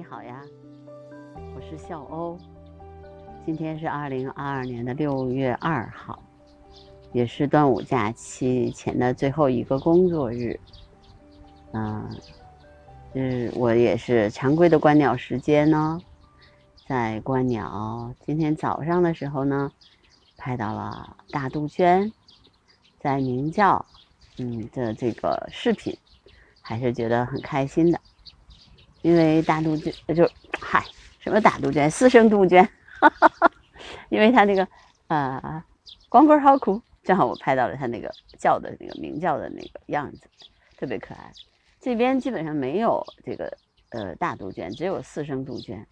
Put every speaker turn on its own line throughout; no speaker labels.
你好呀，我是笑欧。今天是二零二二年的六月二号，也是端午假期前的最后一个工作日。嗯，是我也是常规的观鸟时间呢，在观鸟。今天早上的时候呢，拍到了大杜鹃在鸣叫，嗯的这个视频，还是觉得很开心的。因为大杜鹃就嗨，什么大杜鹃，四声杜鹃，哈哈哈因为它那个呃光棍好苦，正好我拍到了它那个叫的那个鸣叫的那个样子，特别可爱。这边基本上没有这个呃大杜鹃，只有四声杜鹃。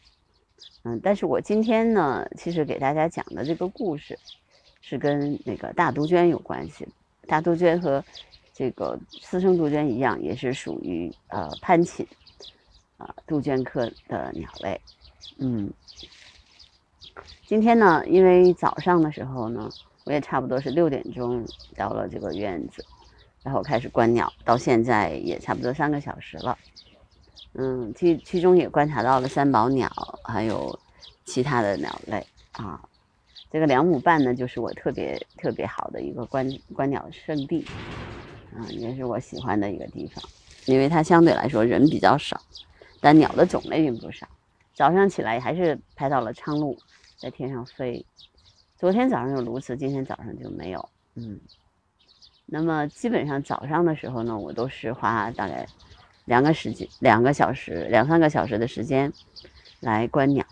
嗯，但是我今天呢，其实给大家讲的这个故事是跟那个大杜鹃有关系。大杜鹃和这个四声杜鹃一样，也是属于呃攀禽。啊，杜鹃科的鸟类，嗯，今天呢，因为早上的时候呢，我也差不多是六点钟到了这个院子，然后开始观鸟，到现在也差不多三个小时了，嗯，其其中也观察到了三宝鸟，还有其他的鸟类啊，这个两亩半呢，就是我特别特别好的一个观观鸟圣地，啊，也是我喜欢的一个地方，因为它相对来说人比较少。但鸟的种类并不少，早上起来还是拍到了苍鹭在天上飞。昨天早上有鸬鹚，今天早上就没有。嗯，那么基本上早上的时候呢，我都是花大概两个时间、两个小时、两三个小时的时间来观鸟。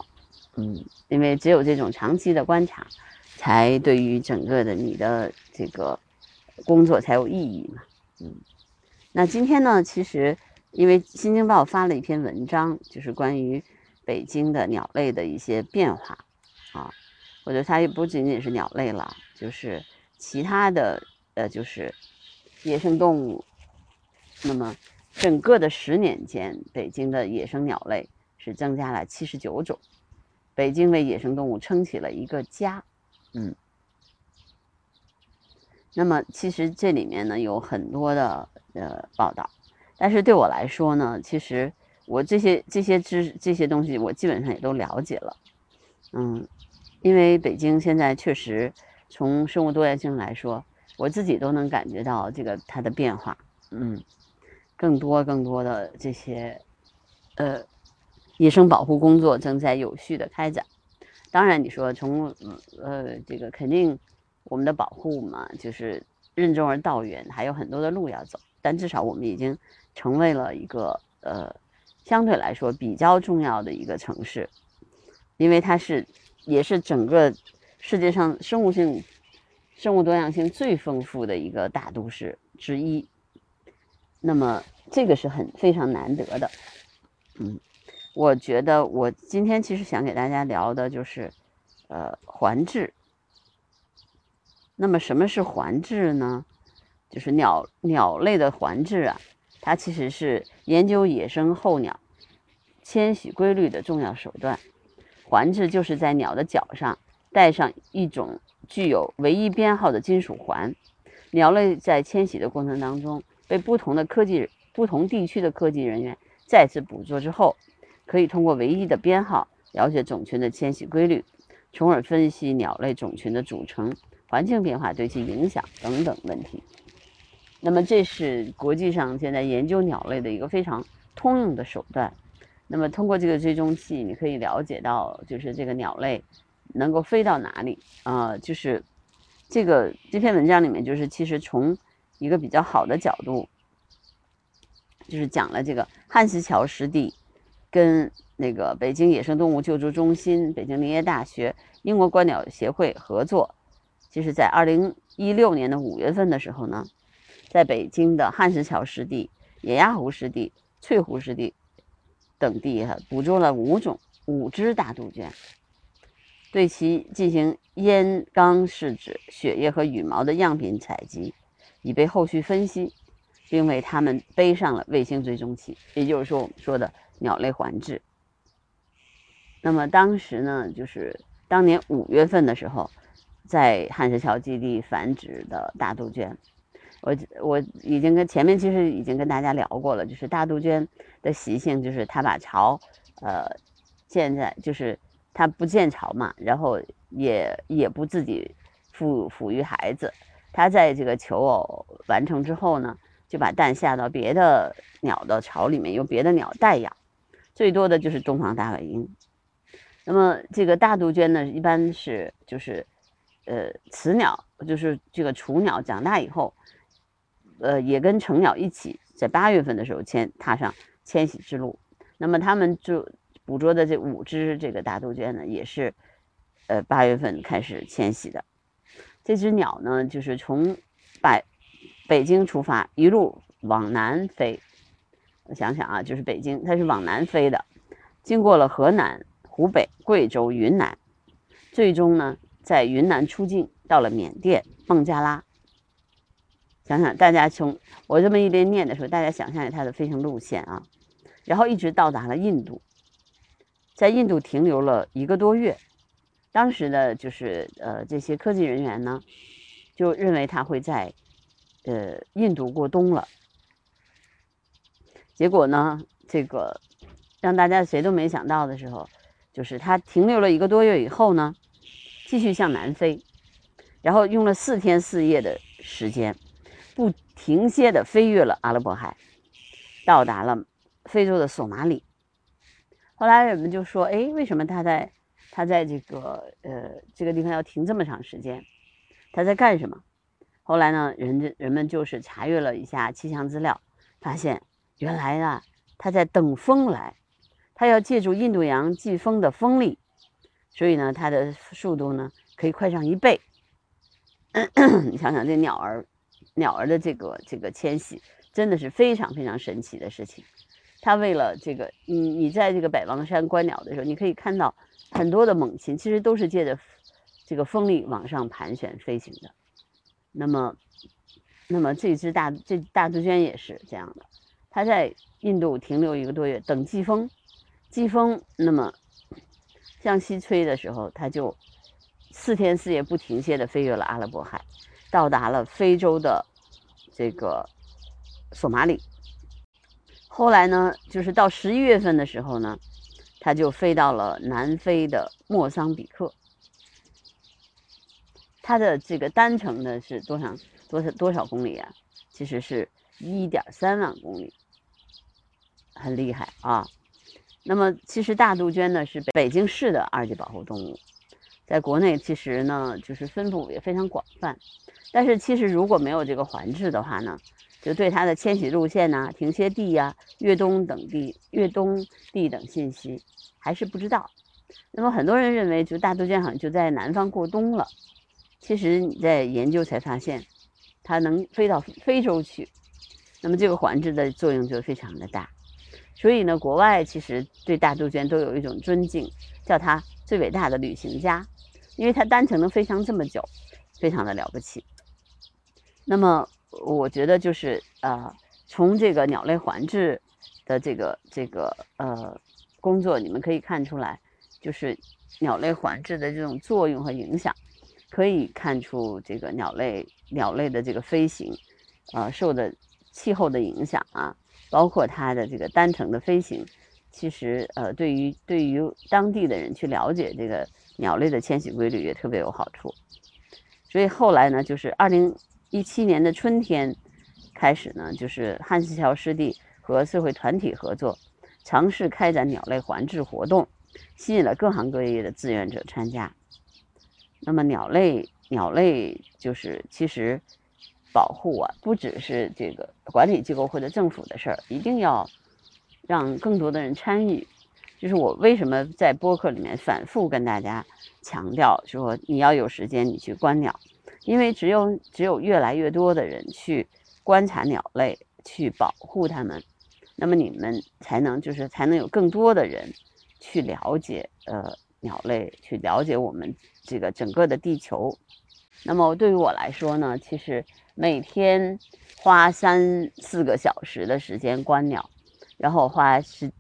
嗯，因为只有这种长期的观察，才对于整个的你的这个工作才有意义嘛。嗯，那今天呢，其实。因为《新京报》发了一篇文章，就是关于北京的鸟类的一些变化啊。我觉得它也不仅仅是鸟类了，就是其他的呃，就是野生动物。那么整个的十年间，北京的野生鸟类是增加了七十九种，北京为野生动物撑起了一个家。嗯。那么其实这里面呢有很多的呃报道。但是对我来说呢，其实我这些这些知这些东西，我基本上也都了解了，嗯，因为北京现在确实从生物多样性来说，我自己都能感觉到这个它的变化，嗯，更多更多的这些呃野生保护工作正在有序的开展。当然，你说从呃这个肯定我们的保护嘛，就是任重而道远，还有很多的路要走，但至少我们已经。成为了一个呃相对来说比较重要的一个城市，因为它是也是整个世界上生物性、生物多样性最丰富的一个大都市之一。那么这个是很非常难得的。嗯，我觉得我今天其实想给大家聊的就是呃环治。那么什么是环治呢？就是鸟鸟类的环治啊。它其实是研究野生候鸟迁徙规律的重要手段。环志就是在鸟的脚上带上一种具有唯一编号的金属环。鸟类在迁徙的过程当中，被不同的科技、不同地区的科技人员再次捕捉之后，可以通过唯一的编号了解种群的迁徙规律，从而分析鸟类种群的组成、环境变化对其影响等等问题。那么这是国际上现在研究鸟类的一个非常通用的手段。那么通过这个追踪器，你可以了解到，就是这个鸟类能够飞到哪里啊？就是这个这篇文章里面，就是其实从一个比较好的角度，就是讲了这个汉石桥湿地跟那个北京野生动物救助中心、北京林业大学、英国观鸟协会合作，就是在二零一六年的五月份的时候呢。在北京的汉石桥湿地、野鸭湖湿地、翠湖湿地等地，哈，捕捉了五种五只大杜鹃，对其进行烟缸试纸、血液和羽毛的样品采集，以备后续分析，并为它们背上了卫星追踪器，也就是说我们说的鸟类环质。那么当时呢，就是当年五月份的时候，在汉石桥基地繁殖的大杜鹃。我我已经跟前面其实已经跟大家聊过了，就是大杜鹃的习性，就是它把巢呃，建在就是它不建巢嘛，然后也也不自己抚抚育孩子，它在这个求偶完成之后呢，就把蛋下到别的鸟的巢里面，由别的鸟代养，最多的就是东方大尾鹰。那么这个大杜鹃呢，一般是就是，呃，雌鸟就是这个雏鸟长大以后，呃，也跟成鸟一起在八月份的时候迁踏上迁徙之路。那么他们就捕捉的这五只这个大杜鹃呢，也是，呃，八月份开始迁徙的。这只鸟呢，就是从北北京出发，一路往南飞。我想想啊，就是北京，它是往南飞的，经过了河南。湖北、贵州、云南，最终呢，在云南出境，到了缅甸孟加拉。想想大家从我这么一边念的时候，大家想象一下它的飞行路线啊，然后一直到达了印度，在印度停留了一个多月。当时的就是呃这些科技人员呢，就认为它会在呃印度过冬了。结果呢，这个让大家谁都没想到的时候。就是它停留了一个多月以后呢，继续向南飞，然后用了四天四夜的时间，不停歇的飞越了阿拉伯海，到达了非洲的索马里。后来人们就说：“哎，为什么他在他在这个呃这个地方要停这么长时间？他在干什么？”后来呢，人家人们就是查阅了一下气象资料，发现原来啊他在等风来。它要借助印度洋季风的风力，所以呢，它的速度呢可以快上一倍。你想想，这鸟儿，鸟儿的这个这个迁徙，真的是非常非常神奇的事情。它为了这个，你你在这个百望山观鸟的时候，你可以看到很多的猛禽，其实都是借着这个风力往上盘旋飞行的。那么，那么这只大这大杜鹃也是这样的，它在印度停留一个多月，等季风。季风那么向西吹的时候，它就四天四夜不停歇的飞越了阿拉伯海，到达了非洲的这个索马里。后来呢，就是到十一月份的时候呢，它就飞到了南非的莫桑比克。它的这个单程呢是多少多少多少公里啊？其实是一点三万公里，很厉害啊！那么，其实大杜鹃呢是北京市的二级保护动物，在国内其实呢就是分布也非常广泛。但是，其实如果没有这个环制的话呢，就对它的迁徙路线呐、停歇地呀、越冬等地、越冬地等信息还是不知道。那么，很多人认为就大杜鹃好像就在南方过冬了，其实你在研究才发现，它能飞到非洲去。那么，这个环制的作用就非常的大。所以呢，国外其实对大杜鹃都有一种尊敬，叫它最伟大的旅行家，因为它单程能飞翔这么久，非常的了不起。那么，我觉得就是呃，从这个鸟类环制的这个这个呃工作，你们可以看出来，就是鸟类环制的这种作用和影响，可以看出这个鸟类鸟类的这个飞行，呃，受的气候的影响啊。包括它的这个单程的飞行，其实呃，对于对于当地的人去了解这个鸟类的迁徙规律也特别有好处。所以后来呢，就是二零一七年的春天开始呢，就是汉斯桥湿地和社会团体合作，尝试开展鸟类环志活动，吸引了各行各业的志愿者参加。那么鸟类鸟类就是其实。保护啊，不只是这个管理机构或者政府的事儿，一定要让更多的人参与。就是我为什么在播客里面反复跟大家强调说，你要有时间你去观鸟，因为只有只有越来越多的人去观察鸟类，去保护它们，那么你们才能就是才能有更多的人去了解呃鸟类，去了解我们这个整个的地球。那么对于我来说呢，其实。每天花三四个小时的时间观鸟，然后花是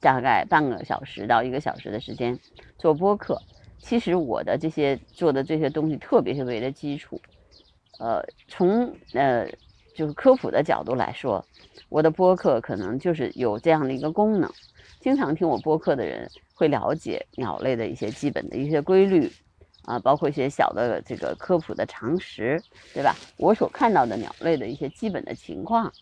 大概半个小时到一个小时的时间做播客。其实我的这些做的这些东西特别特别的基础，呃，从呃就是科普的角度来说，我的播客可能就是有这样的一个功能。经常听我播客的人会了解鸟类的一些基本的一些规律，啊，包括一些小的这个科普的常识，对吧？我所看到的鸟类的一些基本的情况，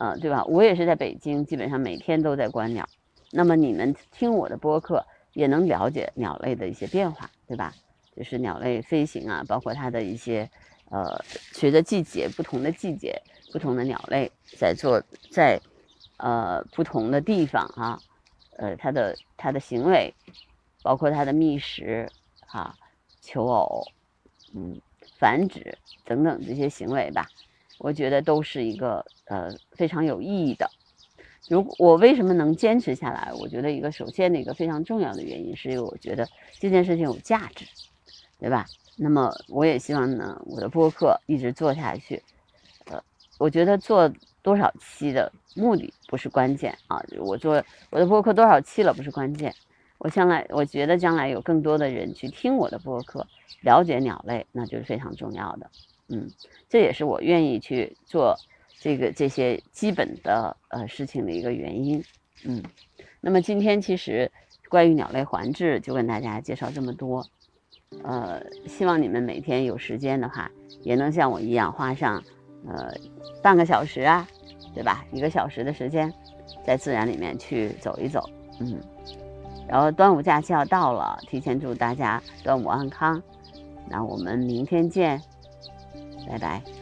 呃，对吧？我也是在北京，基本上每天都在观鸟。那么你们听我的播客也能了解鸟类的一些变化，对吧？就是鸟类飞行啊，包括它的一些，呃，随着季节不同的季节，不同的鸟类在做在，呃，不同的地方啊。呃，它的它的行为，包括它的觅食、啊求偶、嗯繁殖等等这些行为吧，我觉得都是一个呃非常有意义的。如我为什么能坚持下来？我觉得一个首先的一个非常重要的原因，是因为我觉得这件事情有价值，对吧？那么我也希望呢，我的播客一直做下去。呃，我觉得做。多少期的目的不是关键啊！我做我的播客多少期了不是关键，我将来我觉得将来有更多的人去听我的播客，了解鸟类，那就是非常重要的。嗯，这也是我愿意去做这个这些基本的呃事情的一个原因。嗯，那么今天其实关于鸟类环志就跟大家介绍这么多，呃，希望你们每天有时间的话，也能像我一样花上。呃，半个小时啊，对吧？一个小时的时间，在自然里面去走一走，嗯。然后端午假期要到了，提前祝大家端午安康。那我们明天见，拜拜。